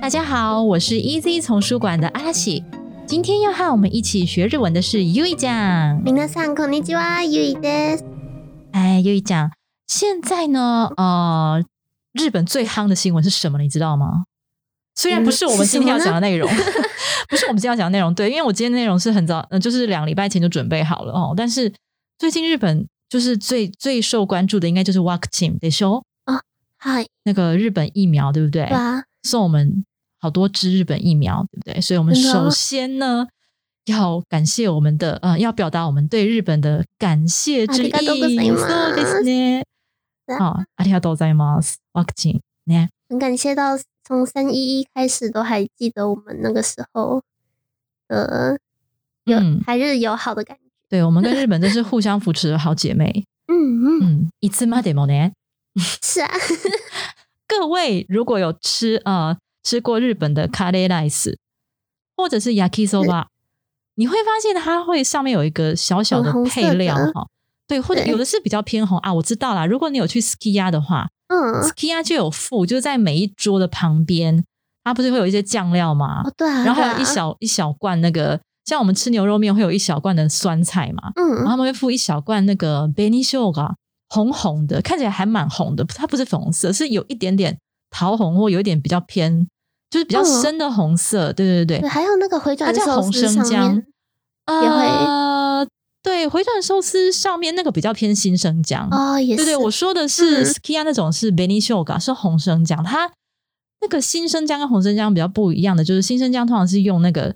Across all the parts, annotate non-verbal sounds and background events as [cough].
大家好，我是 Easy 丛书馆的阿拉西。今天要和我们一起学日文的是 U 一酱。皆さんこんにちは、ゆいです。哎，U 一酱，现在呢，呃，日本最夯的新闻是什么？你知道吗？虽然不是我们今天要讲的内容，[laughs] 不是我们今天要讲的内容，对，因为我今天的内容是很早，呃，就是两个礼拜前就准备好了哦。但是最近日本就是最最受关注的，应该就是 vaccine 得说はい、那个日本疫苗，对不对？对啊，送我们 好多支日本疫苗，对不对？所以我们真的首先呢，要感谢我们的呃，要表达我们对日本的感谢之意。ありがとうございますそうですね。好，ありがとうございます。ワクチンね。很感谢到从三一一开始都还記得我们那个时候的有、嗯还是友好的感觉。对，我们跟日本真是互相扶持的好姐妹。嗯嗯，[laughs] 嗯，いつまでもね。是啊，[laughs] 各位如果有吃呃 吃过日本的カレーライス或者是 yakisoba，你会发现它会上面有一个小小的红红色配料的哈。对，或者对有的是比较偏红啊，我知道啦。如果你有去 Skiya 的话嗯， ，Skiya 就有附，就是在每一桌的旁边，它不是会有一些酱料吗？哦对啊，然后还有对啊一小一小罐那个，像我们吃牛肉面会有一小罐的酸菜嘛，然后嗯他们会附一小罐那个 Benny Sugar，红红的，看起来还蛮红的，它不是粉红色，是有一点点 桃红或有一点比较偏，就是比较嗯深的红色。对对对对，还有那个回它叫转寿红生司上姜面，对，也会呃，对，回转寿司上面那个比较偏新生姜。哦，也是，对对，我说的是嗯 Skia 那种是 Benny Sugar，是红生姜，它那个新生姜跟红生姜比较不一样的，就是新生姜通常是用那个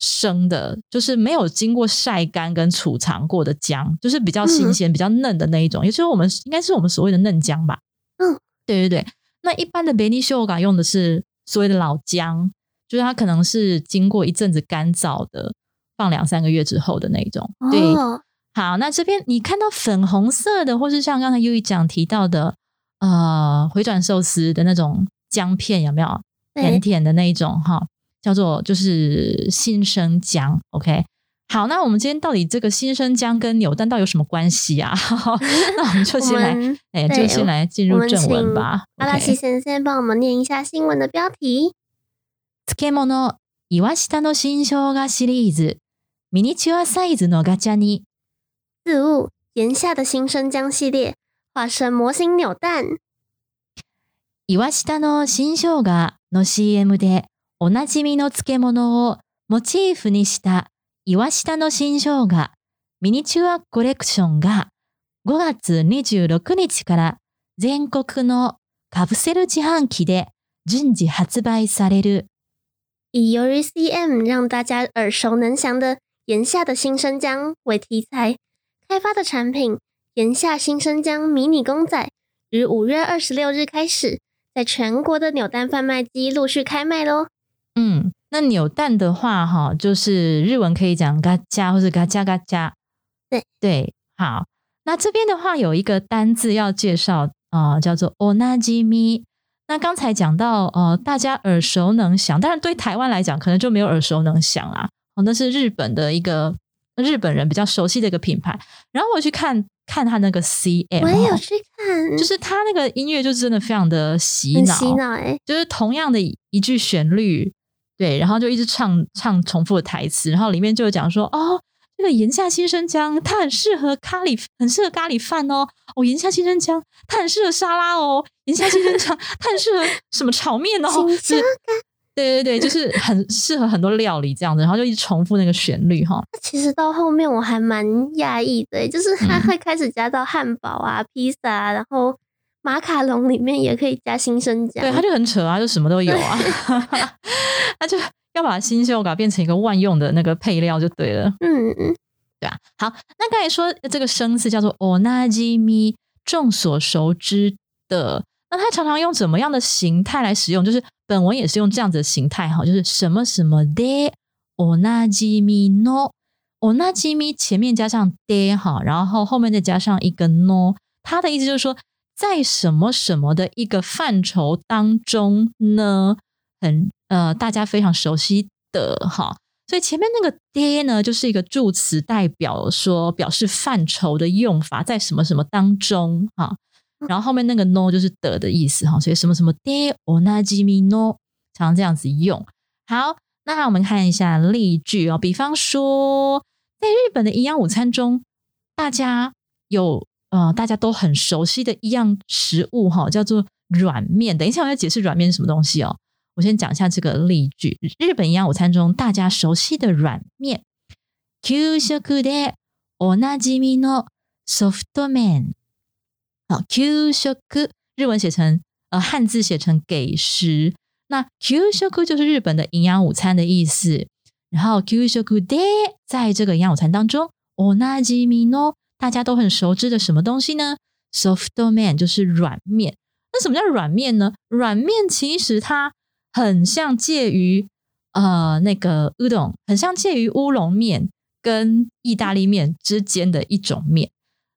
生的，就是没有经过晒干跟储藏过的姜，就是比较新鲜、比较嫩的那一种，也就是我们应该是我们所谓的嫩姜吧。嗯，对对对。那一般的 Benny Sugar 用的是所谓的老姜，就是它可能是经过一阵子干燥的，放两三个月之后的那一种。对，哦，好，那这边你看到粉红色的，或是像刚才 U 一讲提到的，呃，回转寿司的那种姜片，有没有甜，甜的那一种哈？叫做就是新生姜。OK，好，那我们今天到底这个新生姜跟扭蛋到底有什么关系啊？[laughs] 那我们就我先来，们哎、对就先来进入我们正文请吧。阿拉西 OK，先生帮我们念一下新闻的标题。漬物岩下の新生姜シリーズミニチュアサイズのガチャに字物炎夏的新生姜系列，化身模型扭蛋。岩下の新生姜の CM でおなじみの漬物をモチーフにした 岩下の新生姜ミニチュアコレクションが5月26日から全国のカプセル自販機で順次発売される。以由于 CM 让大家耳熟能详的炎夏的新生姜为题材开发的产品——炎夏新生姜迷你公仔，于五月二十六日开始，在全国的扭蛋贩卖机陆续开卖喽。嗯，那扭蛋的话，哈，就是日文可以讲嘎加或者嘎加嘎加。对对，好。那这边的话有一个单字要介绍啊、呃叫做 onajimi。那刚才讲到呃，大家耳熟能详，但是对台湾来讲，可能就没有耳熟能详啦。哦，那是日本的一个日本人比较熟悉的一个品牌。然后我去看看他那个 CM，哦我也有去看，就是他那个音乐就真的非常的洗脑，洗脑哎、就是同样的一句旋律，对，然后就一直唱唱重复的台词，然后里面就有讲说，哦，这个炎夏新生姜它很适合咖喱，很适合咖喱饭哦，哦，炎夏新生姜它很适合沙拉哦，炎夏新生姜它很适合什么炒面哦，对对对，就是很适合很多料理这样子，然后就一直重复那个旋律哈，其实到后面我还蛮讶异的欸，就是它嗯会开始加到汉堡啊、披萨啊，然后马卡龙里面也可以加新生姜。对，它就很扯啊，就什么都有啊，[laughs] 他就要把新秀嘎变成一个万用的那个配料就对了。嗯嗯，对啊，好，那刚才说这个生字叫做 onaji mi，众所熟知的。 那它常常用怎么样的形态来使用？就是本文也是用这样子的形态哈，就是什么什么的おなじみのおなじみ前面加上的哈，然后后面再加上一个 no，它的意思就是说，在什么什么的一个范畴当中呢，很 呃大家非常熟悉的哈。所以前面那个“爹”呢，就是一个助词，代表说表示范畴的用法，在什么什么当中哈。然后后面那个 “no” 就是的的意思哈。所以什么什么爹，我那吉米 no 常这样子用。好，那我们看一下例句哦。比方说，在日本的营养午餐中，大家有呃大家都很熟悉的一样食物哈，叫做软面。等一下我要解释软面是什么东西哦。我先讲一下这个例句：日本营养午餐中大家熟悉的软面，給食でおなじみのソフト麺。好，給食日文写成呃汉字写成给食，那給食就是日本的营养午餐的意思。然后給食で在这个营养午餐当中，おなじみの大家都很熟知的什么东西呢？soft 面就是软面。那什么叫软面呢？软面其实它 很像介于呃那个乌冬，很像介于乌龙面跟意大利面之间的一种面。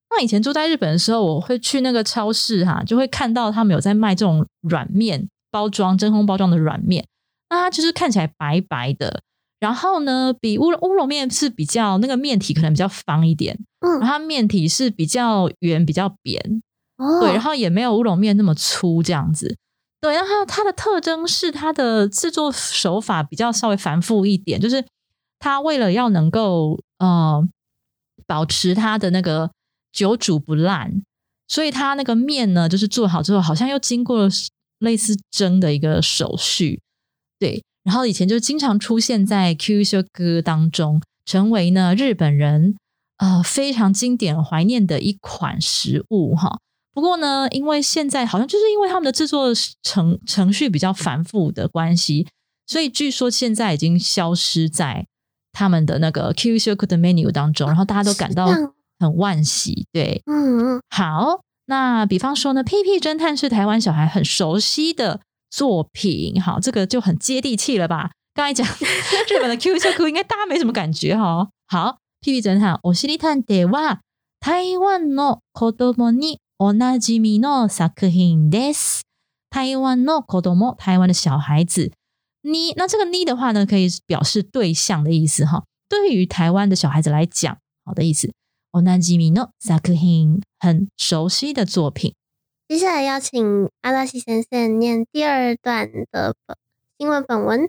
那以前住在日本的时候，我会去那个超市哈，就会看到他们有在卖这种软面包装、真空包装的软面。那它就是看起来白白的，然后呢，比乌乌龙面是比较那个面体可能比较方一点，嗯，然后面体是比较圆、比较扁，哦，对，然后也没有乌龙面那么粗这样子。对，然后它的特征是它的制作手法比较稍微繁复一点，就是它为了要能够呃保持它的那个久煮不烂，所以它那个面呢，就是做好之后好像又经过了类似蒸的一个手续。对，然后以前就经常出现在 Q Q 歌当中，成为呢日本人呃非常经典怀念的一款食物哈。不过呢，因为现在好像就是因为他们的制作程程序比较繁复的关系，所以据说现在已经消失在他们的那个 Q Q 的 menu 当中，然后大家都感到很惋惜。对，嗯嗯。好，那比方说呢，《屁屁侦探》是台湾小孩很熟悉的作品，好，这个就很接地气了吧？刚才讲[laughs] 日本的 Q Q 应该大家没什么感觉哈。好，《屁屁侦探》おしり探偵は台湾の子供に おなじみの作品です。台湾の子供，台湾的小孩子。你那这个你的话呢，可以表示对象的意思哈。对于台湾的小孩子来讲，好的意思。おなじみの作品，很熟悉的作品。接下来邀请阿拉西先生念第二段的新闻本文。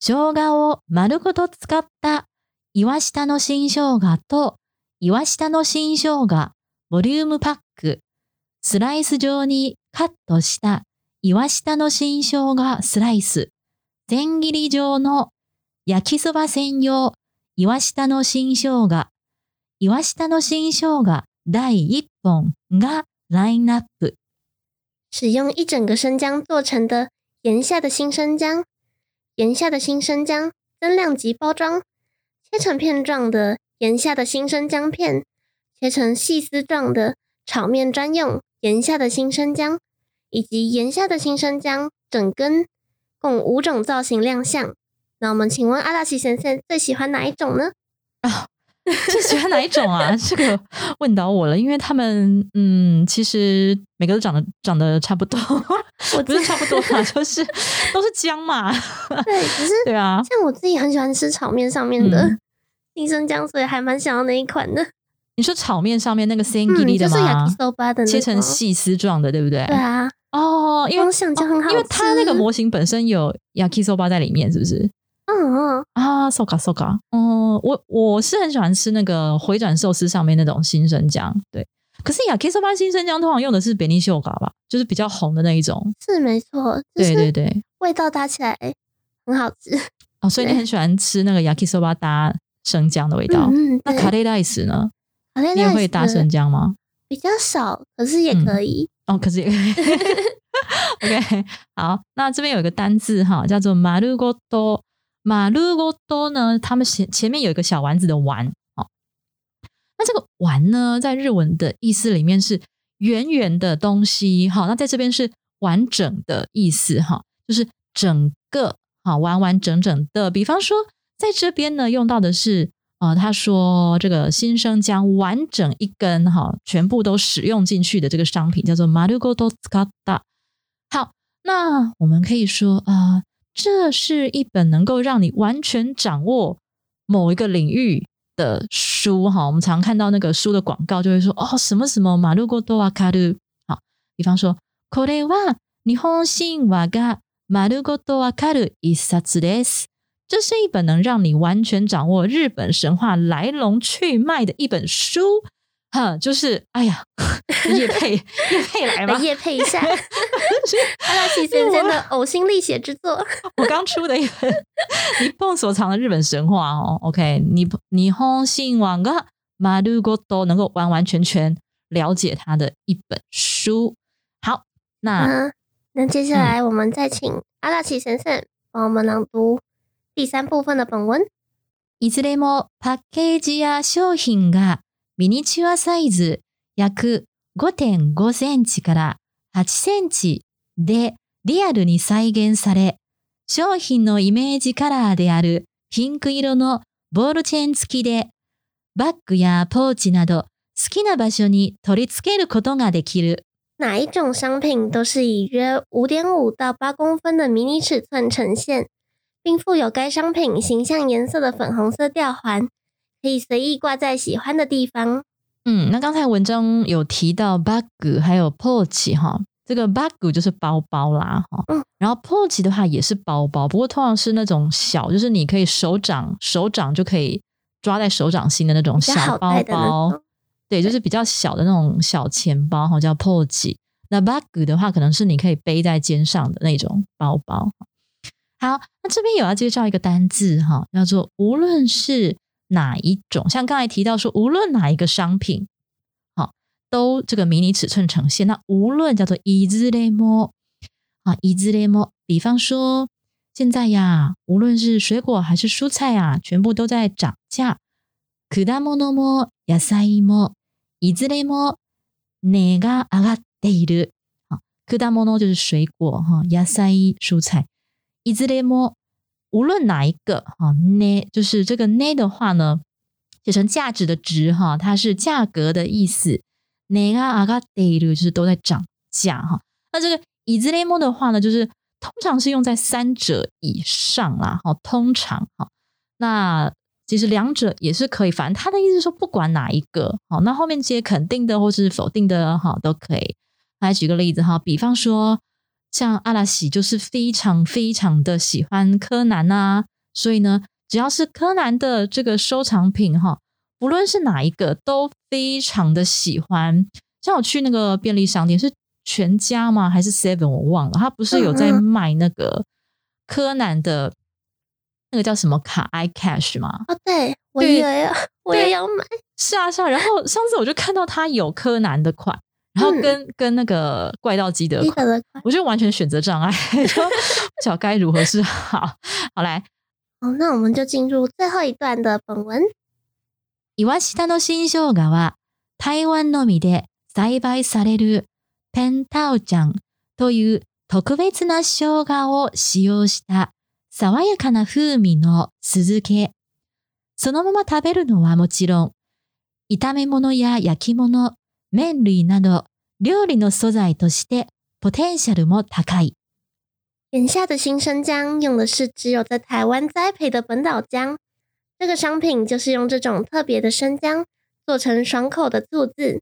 生姜を丸ごと使った岩下の新生姜と岩下の新生姜ボリュームパッ ク、スライス状にカットした岩下の新生姜スライス、千切り状の焼きそば専用岩下の新生姜、岩下の新生姜第一本がラインナップ。使用一整个生姜做成的岩下的新生姜，岩下的新生姜增量级包装，切成片状的岩下的新生姜片。切成细丝状的炒面专用盐下的新生姜，以及盐下的新生姜整根，共五种造型亮相。那我们请问阿拉西先生最喜欢哪一种呢？啊，[laughs] 最喜欢哪一种啊？这个问倒我了，因为他们嗯，其实每个都长得长得差不多，我 [laughs] 不是差不多嘛，就是都是姜嘛。对，只是对啊，像我自己很喜欢吃炒面上面的新生姜，所以还蛮想要那一款的。你说炒面上面那个 singili 的吗？切成细丝状的，对不对？对啊。哦，因为像就很好因为它那个模型本身有 yakisoba 在里面，是不是？嗯嗯。啊，soka soka。嗯，我我是很喜欢吃那个回转寿司上面那种新生姜，对。可是 yakisoba 新生姜通常用的是北尼秀嘎吧，就是比较红的那一种。是没错。对对对。味道搭起来很好吃。哦，所以你很喜欢吃那个 yakisoba 搭生姜的味道。嗯。那卡雷拉你也会搭生姜吗？比较少，可是也可以哦。可是也可以。[laughs] OK，好，那这边有一个单字哈，叫做马路过多。马路过多呢，他们前前面有一个小丸子的丸哦。那这个丸呢，在日文的意思里面是圆圆的东西，哈，那在这边是完整的意思，哈，就是整个，哈，完完整整的。比方说，在这边呢，用到的是，呃，他说这个新生姜完整一根，哈，全部都使用进去的这个商品叫做 marugoto skata。好，那我们可以说，啊，这是一本能够让你完全掌握某一个领域。的书哈，我们常看到那个书的广告，就会说哦，什么什么马路过多瓦卡鲁，好，比方说，これは日本神話が马路过多瓦卡鲁一冊です。 这是一本能让你完全掌握日本神话来龙去脉的一本书。哈，就是哎呀，叶配叶配来吧，叶配一下，阿拉奇先生的呕心沥血之作。[laughs] 我刚出的一本你蹦所藏的日本神话哦。OK，你你 hon 信网个马路过都能够完完全全了解他的一本书。好，那那接下来我们再请阿拉奇先生帮我们朗读第三部分的本文。いずれもパッケージや商品がミニチュアサイズ約5.5センチから8センチでリアルに再現され、商品のイメージカラーであるピンク色のボールチェーン付きで、バッグやポーチなど好きな場所に取り付けることができる。哪一种商品都是以约五点五到八公分的迷你尺寸呈现，并附有该商品形象颜色的粉红色吊环。可以随意挂在喜欢的地方。嗯，那刚才文章有提到 bag 还有 pouch 哈，这个 bag 就是包包啦哈，嗯，然后 pouch 的话也是包包，不过通常是那种小，就是你可以手掌手掌就可以抓在手掌心的那种小包包，对，就是比较小的那种小钱包哈，叫 pouch。那 bag 的话，可能是你可以背在肩上的那种包包。好，那这边有要介绍一个单字哈，叫做无论是。哪一种？像刚才提到说，无论哪一个商品，好，都这个迷你尺寸呈现。那无论叫做いずれも啊，いずれも。比方说，现在呀，无论是水果还是蔬菜啊，全部都在涨价。果物も野菜もいずれも値が上がっている。好，果物就是水果哈，野菜蔬菜 いずれも。无论哪一个哈，呢就是这个呢的话呢，写成价值的值哈，它是价格的意思。哪个阿嘎得的就是都在涨价哈。那这个以字雷莫的话呢，就是通常是用在三者以上啦。哈，通常哈，那其实两者也是可以。反正他的意思说，不管哪一个好，那后面接肯定的或是否定的哈，都可以。来举个例子哈，比方说。 像阿拉喜就是非常非常的喜欢柯南啊，所以呢，只要是柯南的这个收藏品哈，不论是哪一个都非常的喜欢。像我去那个便利商店，是全家吗？还是 Seven？我忘了，他不是有在卖那个柯南的那个叫什么卡 iCash 吗？啊，对，我也要，我也要买。是啊，是啊。然后上次我就看到他有柯南的款。然后跟跟那个怪盗基德，我就完全选择障碍，[laughs] 说不晓得该如何是好。好来，好，那我们就进入最后一段的本文。イワシタの新生姜は台湾のみで栽培されるペンタオちゃんという特別な生姜を使用した爽やかな風味の酢漬け。そのまま食べるのはもちろん、炒め物や焼き物、麺類など料理の素材としてポテンシャルも高い。眼下的新生姜用的是只有在台湾栽培的本岛姜，这个商品就是用这种特别的生姜做成爽口的醋渍，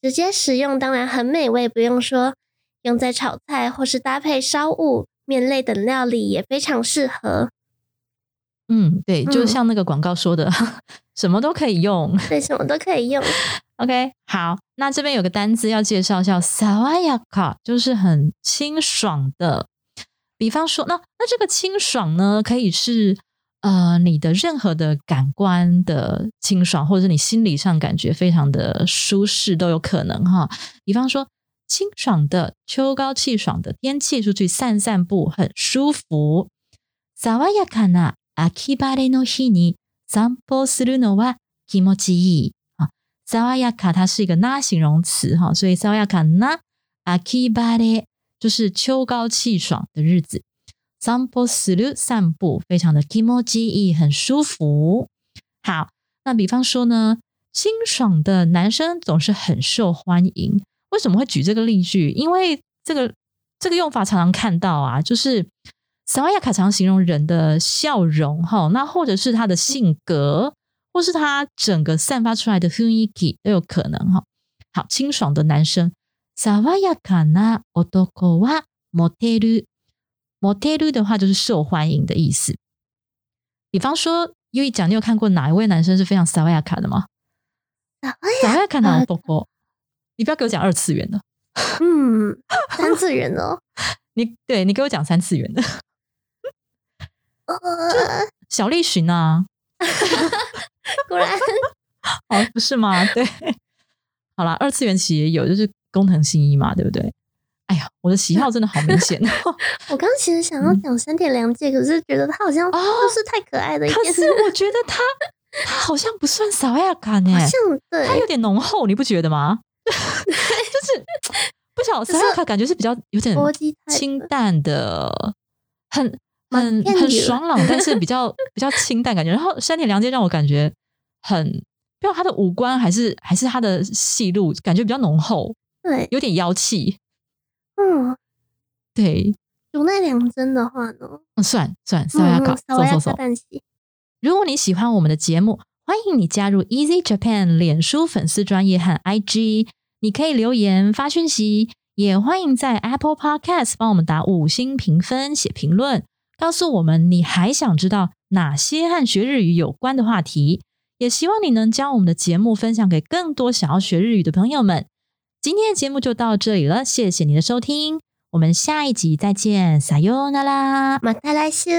直接食用当然很美味，不用说，用在炒菜或是搭配烧物、面类等料理也非常适合。嗯，对，就像那个广告说的，[laughs] 什么都可以用，对，什么都可以用。 OK，好，那这边有个单词要介绍，叫 “sawayaka”，就是很清爽的。比方说，那那这个清爽呢，可以是呃你的任何的感官的清爽，或者是你心理上感觉非常的舒适都有可能哈。比方说，清爽的秋高气爽的天气，出去散散步很舒服。“sawayaka na akibare no hi ni sanpo suru no wa kimoji。萨瓦亚卡它是一个那形容词哈，所以萨瓦亚卡那阿基巴列就是秋高气爽的日子。散歩する散步，非常的 kimoji，很舒服。好，那比方说呢，清爽的男生总是很受欢迎。为什么会举这个例句？因为这个这个用法常常看到啊，就是萨瓦亚卡常形容人的笑容哈，那或者是他的性格，或是他整个散发出来的雰囲気都有可能哈。好，清爽的男生，萨瓦亚卡な男はモテる。モテる的话就是受欢迎的意思。比方说，优一讲，你有看过哪一位男生是非常萨瓦亚卡的吗？萨瓦亚卡な男。你不要给我讲二次元的，嗯，三次元的。[laughs] 你对你给我讲三次元的，呃，小栗旬啊， [laughs] [laughs] 果然，[laughs] 哦，不是吗？[laughs] 对，好啦，二次元其实也有，就是工藤新一嘛，对不对？哎呀，我的喜好真的好明显。我刚其实想要讲山田凉介，可是觉得他好像就是太可爱的。可是我觉得他他好像不算少亚感呢，好像对，他有点浓厚，你不觉得吗？就是不晓得萨亚卡感觉是比较有点清淡的，很很很爽朗，但是比较比较清淡感觉。然后山田凉介让我感觉很，不知道他的五官还是还是他的戏路，感觉比较浓厚，对，有点妖气。嗯，对。竹内良真的话呢？嗯，算算萨亚卡，走走走。如果你喜欢我们的节目，欢迎你加入 Easy Japan 脸书粉丝专业和 IG。你可以留言发讯息，也欢迎在 Apple Podcast 帮我们打五星评分、写评论，告诉我们你还想知道哪些和学日语有关的话题。也希望你能将我们的节目分享给更多想要学日语的朋友们。今天的节目就到这里了，谢谢你的收听，我们下一集再见，撒哟那拉，马达来西。